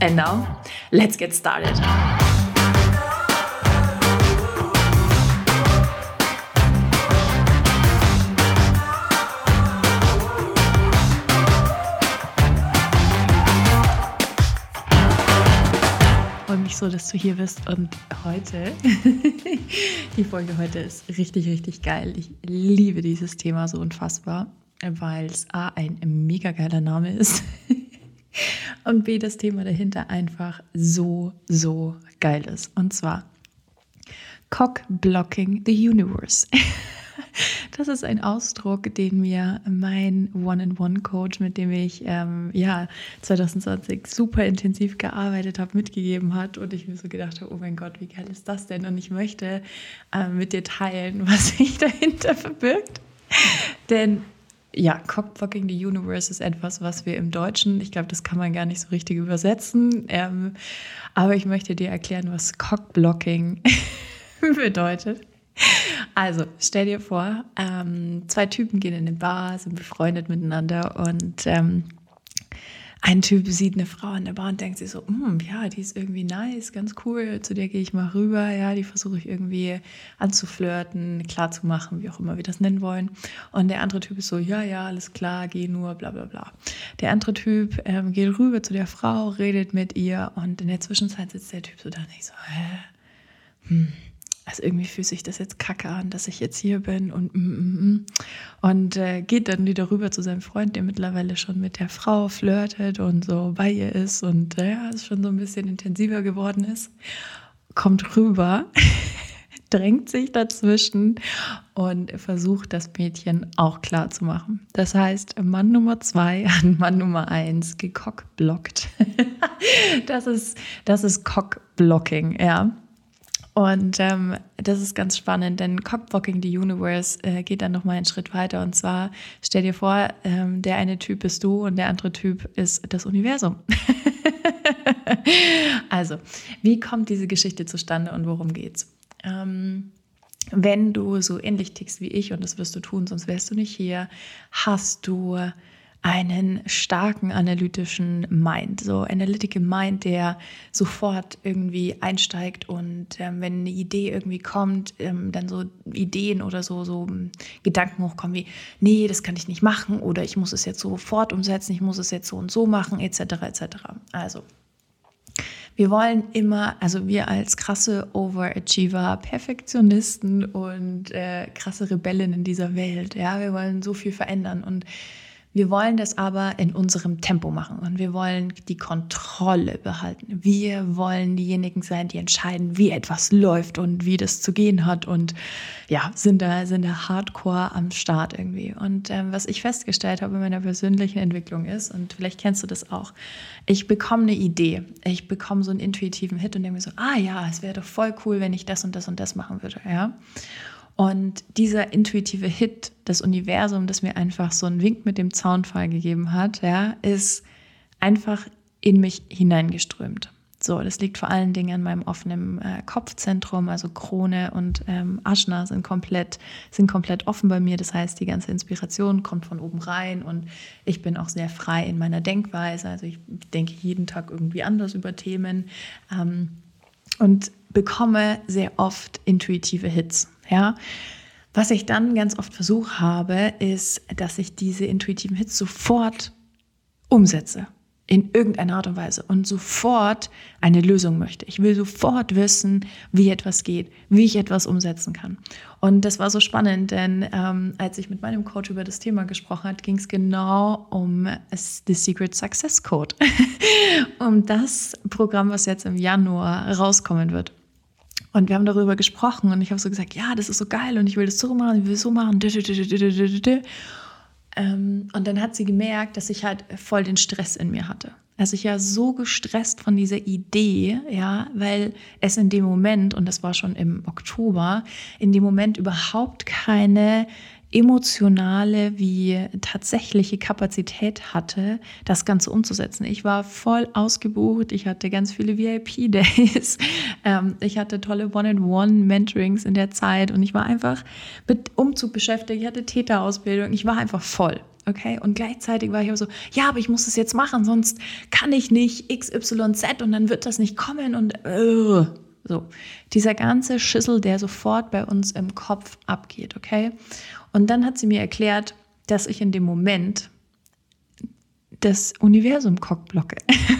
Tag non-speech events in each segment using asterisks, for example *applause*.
And now, let's get started. freue mich so, dass du hier bist und heute, *laughs* die Folge heute ist richtig, richtig geil. Ich liebe dieses Thema so unfassbar, weil es A, ein mega geiler Name ist und B, das Thema dahinter einfach so, so geil ist. Und zwar Cock Blocking the Universe. *laughs* Das ist ein Ausdruck, den mir mein One-in-One-Coach, mit dem ich ähm, ja 2020 super intensiv gearbeitet habe, mitgegeben hat. Und ich mir so gedacht habe, oh mein Gott, wie geil ist das denn? Und ich möchte äh, mit dir teilen, *laughs* was sich dahinter verbirgt. Denn ja, Cockblocking the Universe ist etwas, was wir im Deutschen, ich glaube, das kann man gar nicht so richtig übersetzen. Ähm, aber ich möchte dir erklären, was Cockblocking *laughs* bedeutet. Also, stell dir vor, ähm, zwei Typen gehen in eine Bar, sind befreundet miteinander und ähm, ein Typ sieht eine Frau in der Bar und denkt sich so, mm, ja, die ist irgendwie nice, ganz cool, zu der gehe ich mal rüber, ja, die versuche ich irgendwie anzuflirten, klarzumachen, wie auch immer wir das nennen wollen. Und der andere Typ ist so, ja, ja, alles klar, geh nur, bla bla bla. Der andere Typ ähm, geht rüber zu der Frau, redet mit ihr und in der Zwischenzeit sitzt der Typ so da und ich so, hä? Hm also irgendwie fühlt sich das jetzt kacke an, dass ich jetzt hier bin und mm, mm, mm. und äh, geht dann wieder rüber zu seinem Freund, der mittlerweile schon mit der Frau flirtet und so bei ihr ist und äh, ja, es schon so ein bisschen intensiver geworden ist, kommt rüber, *laughs* drängt sich dazwischen und versucht das Mädchen auch klar zu machen. Das heißt, Mann Nummer zwei *laughs* an Mann Nummer eins gekockblockt. *laughs* das ist das ist Cockblocking, ja. Und ähm, das ist ganz spannend, denn Cockblocking the Universe äh, geht dann nochmal einen Schritt weiter. Und zwar stell dir vor, ähm, der eine Typ bist du und der andere Typ ist das Universum. *laughs* also, wie kommt diese Geschichte zustande und worum geht's? Ähm, wenn du so ähnlich tickst wie ich, und das wirst du tun, sonst wärst du nicht hier, hast du einen starken analytischen Mind, so Analytical Mind, der sofort irgendwie einsteigt und ähm, wenn eine Idee irgendwie kommt, ähm, dann so Ideen oder so, so ähm, Gedanken hochkommen wie, nee, das kann ich nicht machen oder ich muss es jetzt sofort umsetzen, ich muss es jetzt so und so machen, etc. etc. Also wir wollen immer, also wir als krasse Overachiever, Perfektionisten und äh, krasse Rebellen in dieser Welt, ja, wir wollen so viel verändern und wir wollen das aber in unserem Tempo machen und wir wollen die Kontrolle behalten. Wir wollen diejenigen sein, die entscheiden, wie etwas läuft und wie das zu gehen hat und ja, sind da, sind da hardcore am Start irgendwie. Und ähm, was ich festgestellt habe in meiner persönlichen Entwicklung ist, und vielleicht kennst du das auch, ich bekomme eine Idee, ich bekomme so einen intuitiven Hit und denke mir so, ah ja, es wäre doch voll cool, wenn ich das und das und das machen würde, ja. Und dieser intuitive Hit, das Universum, das mir einfach so einen Wink mit dem Zaunfall gegeben hat, ja, ist einfach in mich hineingeströmt. So, das liegt vor allen Dingen an meinem offenen äh, Kopfzentrum, also Krone und ähm, Aschna sind komplett, sind komplett offen bei mir. Das heißt, die ganze Inspiration kommt von oben rein und ich bin auch sehr frei in meiner Denkweise. Also ich denke jeden Tag irgendwie anders über Themen ähm, und bekomme sehr oft intuitive Hits. Ja? Was ich dann ganz oft versucht habe, ist, dass ich diese intuitiven Hits sofort umsetze in irgendeiner Art und Weise und sofort eine Lösung möchte. Ich will sofort wissen, wie etwas geht, wie ich etwas umsetzen kann. Und das war so spannend, denn ähm, als ich mit meinem Coach über das Thema gesprochen habe, ging es genau um The Secret Success Code, *laughs* um das Programm, was jetzt im Januar rauskommen wird. Und wir haben darüber gesprochen und ich habe so gesagt, ja, das ist so geil und ich will das so machen, ich will das so machen. Ähm, und dann hat sie gemerkt, dass ich halt voll den Stress in mir hatte. Also ich war so gestresst von dieser Idee, ja, weil es in dem Moment, und das war schon im Oktober, in dem Moment überhaupt keine emotionale wie tatsächliche Kapazität hatte, das Ganze umzusetzen. Ich war voll ausgebucht, ich hatte ganz viele VIP-Days, *laughs* ähm, ich hatte tolle One-on-One-Mentorings in der Zeit und ich war einfach mit Umzug beschäftigt, ich hatte Täterausbildung, ich war einfach voll. Okay, und gleichzeitig war ich aber so, ja, aber ich muss es jetzt machen, sonst kann ich nicht XYZ und dann wird das nicht kommen und uh, so. Dieser ganze Schüssel, der sofort bei uns im Kopf abgeht, okay? Und dann hat sie mir erklärt, dass ich in dem Moment das Universum cockblocke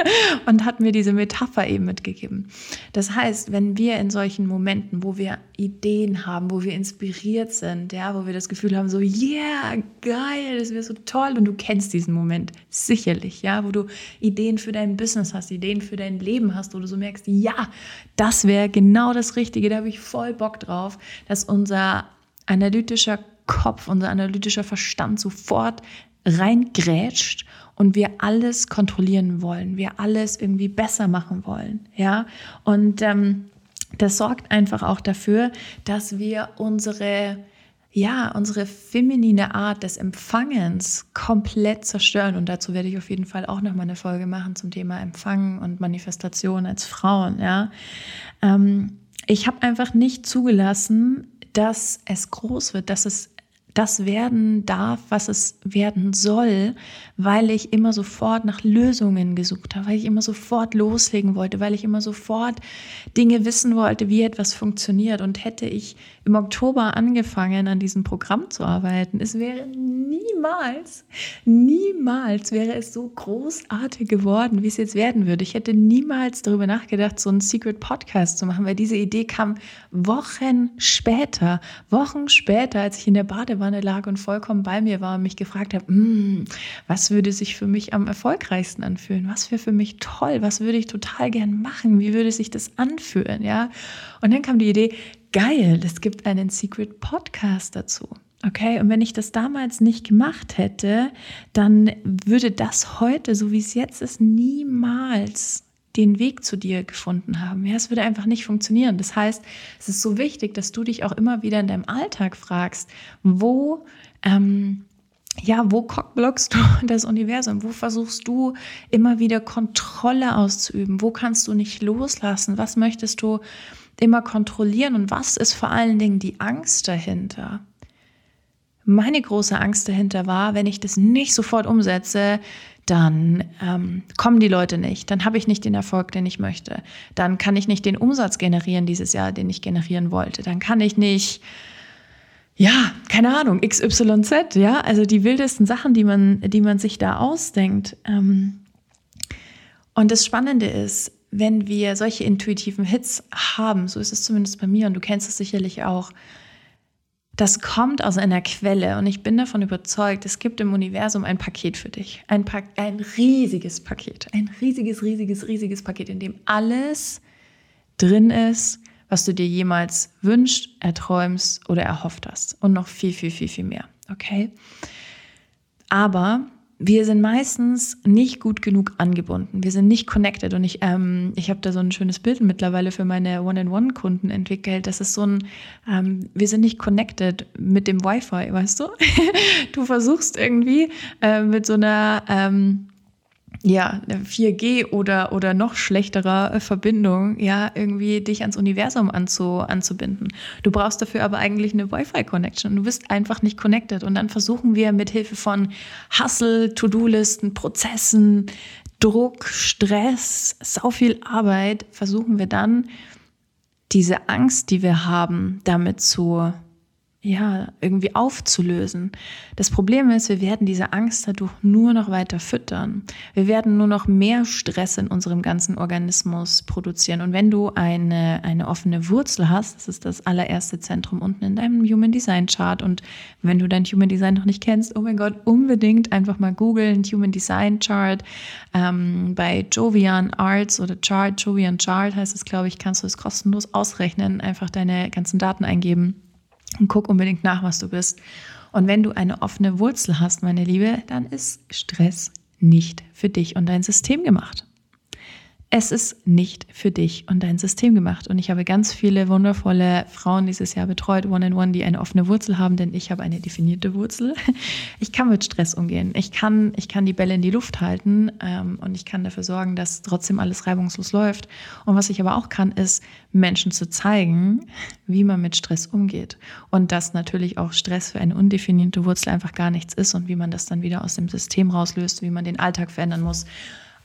*laughs* und hat mir diese Metapher eben mitgegeben. Das heißt, wenn wir in solchen Momenten, wo wir Ideen haben, wo wir inspiriert sind, ja, wo wir das Gefühl haben, so, yeah, geil, das wäre so toll und du kennst diesen Moment sicherlich, ja, wo du Ideen für dein Business hast, Ideen für dein Leben hast, wo du so merkst, ja, das wäre genau das Richtige, da habe ich voll Bock drauf, dass unser analytischer Kopf, unser analytischer Verstand sofort reingrätscht und wir alles kontrollieren wollen, wir alles irgendwie besser machen wollen, ja. Und ähm, das sorgt einfach auch dafür, dass wir unsere ja, unsere feminine Art des Empfangens komplett zerstören. Und dazu werde ich auf jeden Fall auch noch mal eine Folge machen zum Thema Empfangen und Manifestation als Frauen. Ja, ähm, ich habe einfach nicht zugelassen, dass es groß wird, dass es das werden darf, was es werden soll, weil ich immer sofort nach Lösungen gesucht habe, weil ich immer sofort loslegen wollte, weil ich immer sofort Dinge wissen wollte, wie etwas funktioniert. Und hätte ich im Oktober angefangen, an diesem Programm zu arbeiten, es wäre niemals, niemals wäre es so großartig geworden, wie es jetzt werden würde. Ich hätte niemals darüber nachgedacht, so einen Secret Podcast zu machen, weil diese Idee kam Wochen später, Wochen später, als ich in der Badewanne lag und vollkommen bei mir war und mich gefragt habe, mm, was würde sich für mich am erfolgreichsten anfühlen? Was wäre für mich toll? Was würde ich total gern machen? Wie würde sich das anfühlen? Ja. Und dann kam die Idee, geil, es gibt einen Secret Podcast dazu. Okay, und wenn ich das damals nicht gemacht hätte, dann würde das heute, so wie es jetzt ist, niemals den Weg zu dir gefunden haben. Ja, es würde einfach nicht funktionieren. Das heißt, es ist so wichtig, dass du dich auch immer wieder in deinem Alltag fragst, wo ähm, ja, wo cockblockst du *laughs* das Universum? Wo versuchst du immer wieder Kontrolle auszuüben? Wo kannst du nicht loslassen? Was möchtest du immer kontrollieren? Und was ist vor allen Dingen die Angst dahinter? Meine große Angst dahinter war, wenn ich das nicht sofort umsetze, dann ähm, kommen die Leute nicht, dann habe ich nicht den Erfolg, den ich möchte, dann kann ich nicht den Umsatz generieren dieses Jahr, den ich generieren wollte, dann kann ich nicht ja, keine Ahnung, XYZ, ja, also die wildesten Sachen, die man, die man sich da ausdenkt. Ähm, und das Spannende ist, wenn wir solche intuitiven Hits haben, so ist es zumindest bei mir und du kennst es sicherlich auch, das kommt aus einer Quelle und ich bin davon überzeugt, es gibt im Universum ein Paket für dich. Ein, pa ein riesiges Paket. Ein riesiges, riesiges, riesiges Paket, in dem alles drin ist, was du dir jemals wünscht, erträumst oder erhofft hast. Und noch viel, viel, viel, viel mehr. Okay? Aber wir sind meistens nicht gut genug angebunden. Wir sind nicht connected. Und ich, ähm, ich habe da so ein schönes Bild mittlerweile für meine One-in-One-Kunden entwickelt. Das ist so ein, ähm, wir sind nicht connected mit dem Wi-Fi, weißt du? *laughs* du versuchst irgendwie äh, mit so einer ähm, ja, 4G oder, oder noch schlechterer Verbindung, ja, irgendwie dich ans Universum anzu, anzubinden. Du brauchst dafür aber eigentlich eine Wi-Fi-Connection. Du bist einfach nicht connected. Und dann versuchen wir mit Hilfe von Hustle, To-Do-Listen, Prozessen, Druck, Stress, sau viel Arbeit, versuchen wir dann diese Angst, die wir haben, damit zu ja, irgendwie aufzulösen. Das Problem ist, wir werden diese Angst dadurch nur noch weiter füttern. Wir werden nur noch mehr Stress in unserem ganzen Organismus produzieren. Und wenn du eine, eine offene Wurzel hast, das ist das allererste Zentrum unten in deinem Human Design Chart. Und wenn du dein Human Design noch nicht kennst, oh mein Gott, unbedingt einfach mal googeln, Human Design Chart. Ähm, bei Jovian Arts oder Chart, Jovian Chart heißt es, glaube ich, kannst du es kostenlos ausrechnen, einfach deine ganzen Daten eingeben und guck unbedingt nach, was du bist. Und wenn du eine offene Wurzel hast, meine Liebe, dann ist Stress nicht für dich und dein System gemacht es ist nicht für dich und dein System gemacht. Und ich habe ganz viele wundervolle Frauen dieses Jahr betreut, One-on-One, die eine offene Wurzel haben, denn ich habe eine definierte Wurzel. Ich kann mit Stress umgehen. Ich kann, ich kann die Bälle in die Luft halten ähm, und ich kann dafür sorgen, dass trotzdem alles reibungslos läuft. Und was ich aber auch kann, ist Menschen zu zeigen, wie man mit Stress umgeht. Und dass natürlich auch Stress für eine undefinierte Wurzel einfach gar nichts ist und wie man das dann wieder aus dem System rauslöst, wie man den Alltag verändern muss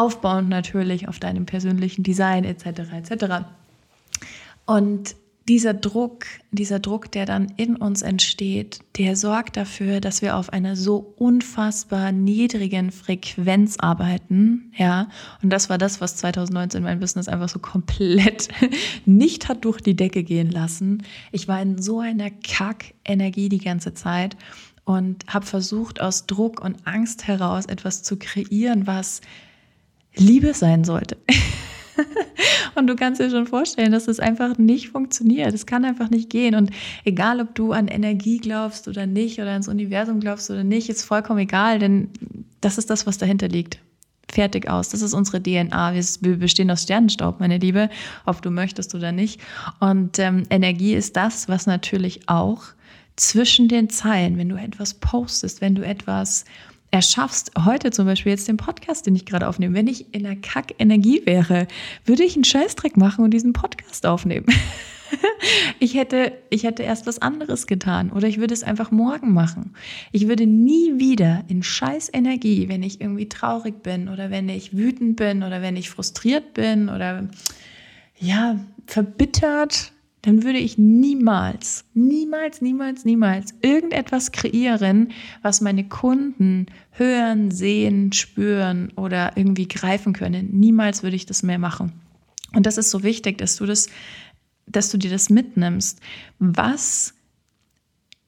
aufbauend natürlich auf deinem persönlichen Design etc. etc. Und dieser Druck, dieser Druck, der dann in uns entsteht, der sorgt dafür, dass wir auf einer so unfassbar niedrigen Frequenz arbeiten, ja. Und das war das, was 2019 mein Business einfach so komplett *laughs* nicht hat durch die Decke gehen lassen. Ich war in so einer Kack-Energie die ganze Zeit und habe versucht, aus Druck und Angst heraus etwas zu kreieren, was Liebe sein sollte. *laughs* und du kannst dir schon vorstellen, dass das einfach nicht funktioniert. Es kann einfach nicht gehen. Und egal, ob du an Energie glaubst oder nicht, oder ans Universum glaubst oder nicht, ist vollkommen egal, denn das ist das, was dahinter liegt. Fertig aus. Das ist unsere DNA. Wir bestehen aus Sternenstaub, meine Liebe, ob du möchtest oder nicht. Und ähm, Energie ist das, was natürlich auch zwischen den Zeilen, wenn du etwas postest, wenn du etwas erschaffst, heute zum Beispiel jetzt den Podcast, den ich gerade aufnehme, wenn ich in der Kack-Energie wäre, würde ich einen Scheißdreck machen und diesen Podcast aufnehmen. *laughs* ich hätte, ich hätte erst was anderes getan oder ich würde es einfach morgen machen. Ich würde nie wieder in scheiß Energie, wenn ich irgendwie traurig bin oder wenn ich wütend bin oder wenn ich frustriert bin oder ja, verbittert, dann würde ich niemals, niemals, niemals, niemals irgendetwas kreieren, was meine Kunden hören, sehen, spüren oder irgendwie greifen können. Niemals würde ich das mehr machen. Und das ist so wichtig, dass du das, dass du dir das mitnimmst. Was,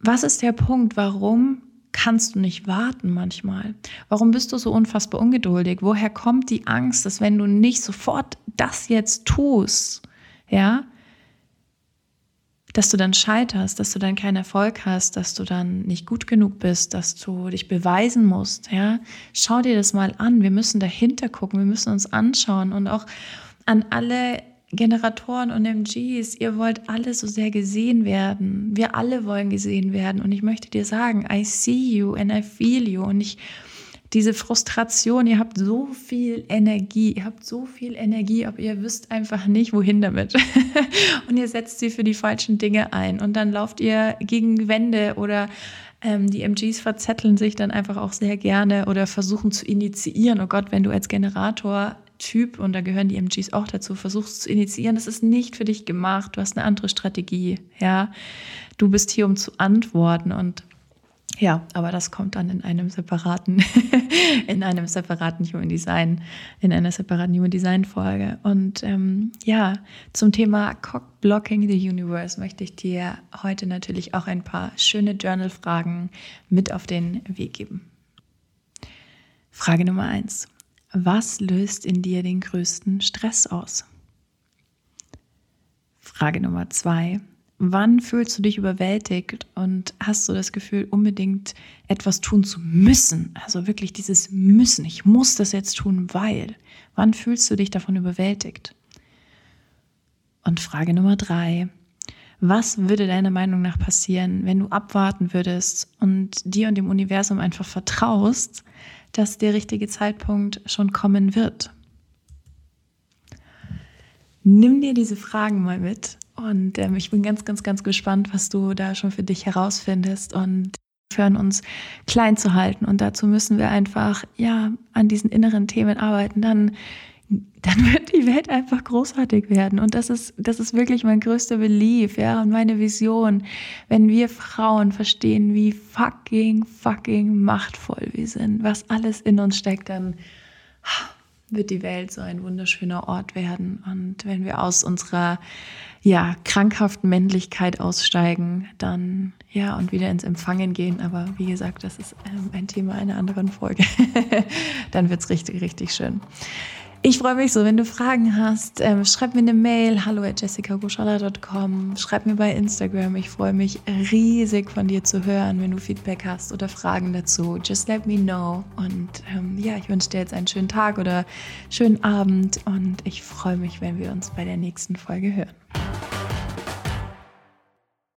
was ist der Punkt, warum kannst du nicht warten manchmal? Warum bist du so unfassbar ungeduldig? Woher kommt die Angst, dass wenn du nicht sofort das jetzt tust, ja, dass du dann scheiterst, dass du dann keinen Erfolg hast, dass du dann nicht gut genug bist, dass du dich beweisen musst, ja. Schau dir das mal an. Wir müssen dahinter gucken, wir müssen uns anschauen und auch an alle Generatoren und MGs, ihr wollt alle so sehr gesehen werden. Wir alle wollen gesehen werden und ich möchte dir sagen, I see you and I feel you und ich diese Frustration, ihr habt so viel Energie, ihr habt so viel Energie, aber ihr wisst einfach nicht, wohin damit. *laughs* und ihr setzt sie für die falschen Dinge ein und dann lauft ihr gegen Wände oder ähm, die MGs verzetteln sich dann einfach auch sehr gerne oder versuchen zu initiieren. Oh Gott, wenn du als Generator Typ, und da gehören die MGs auch dazu, versuchst zu initiieren, das ist nicht für dich gemacht, du hast eine andere Strategie, ja. Du bist hier, um zu antworten und ja, aber das kommt dann in einem separaten, *laughs* in einem separaten Human Design, in einer separaten Human Design Folge. Und ähm, ja, zum Thema Cock Blocking the Universe möchte ich dir heute natürlich auch ein paar schöne Journal-Fragen mit auf den Weg geben. Frage Nummer eins: Was löst in dir den größten Stress aus? Frage Nummer zwei: Wann fühlst du dich überwältigt und hast du das Gefühl, unbedingt etwas tun zu müssen? Also wirklich dieses Müssen. Ich muss das jetzt tun, weil. Wann fühlst du dich davon überwältigt? Und Frage Nummer drei. Was würde deiner Meinung nach passieren, wenn du abwarten würdest und dir und dem Universum einfach vertraust, dass der richtige Zeitpunkt schon kommen wird? Nimm dir diese Fragen mal mit und ähm, ich bin ganz, ganz, ganz gespannt, was du da schon für dich herausfindest und hören uns klein zu halten. Und dazu müssen wir einfach, ja, an diesen inneren Themen arbeiten. Dann, dann wird die Welt einfach großartig werden. Und das ist, das ist wirklich mein größter Belief, ja, und meine Vision. Wenn wir Frauen verstehen, wie fucking, fucking machtvoll wir sind, was alles in uns steckt, dann wird die Welt so ein wunderschöner Ort werden. Und wenn wir aus unserer ja, krankhaften Männlichkeit aussteigen, dann ja und wieder ins Empfangen gehen. Aber wie gesagt, das ist ähm, ein Thema einer anderen Folge. *laughs* dann wird es richtig, richtig schön. Ich freue mich so, wenn du Fragen hast. Ähm, schreib mir eine Mail, hallo at jessicagoschaller.com. Schreib mir bei Instagram. Ich freue mich riesig von dir zu hören, wenn du Feedback hast oder Fragen dazu. Just let me know. Und ähm, ja, ich wünsche dir jetzt einen schönen Tag oder schönen Abend und ich freue mich, wenn wir uns bei der nächsten Folge hören.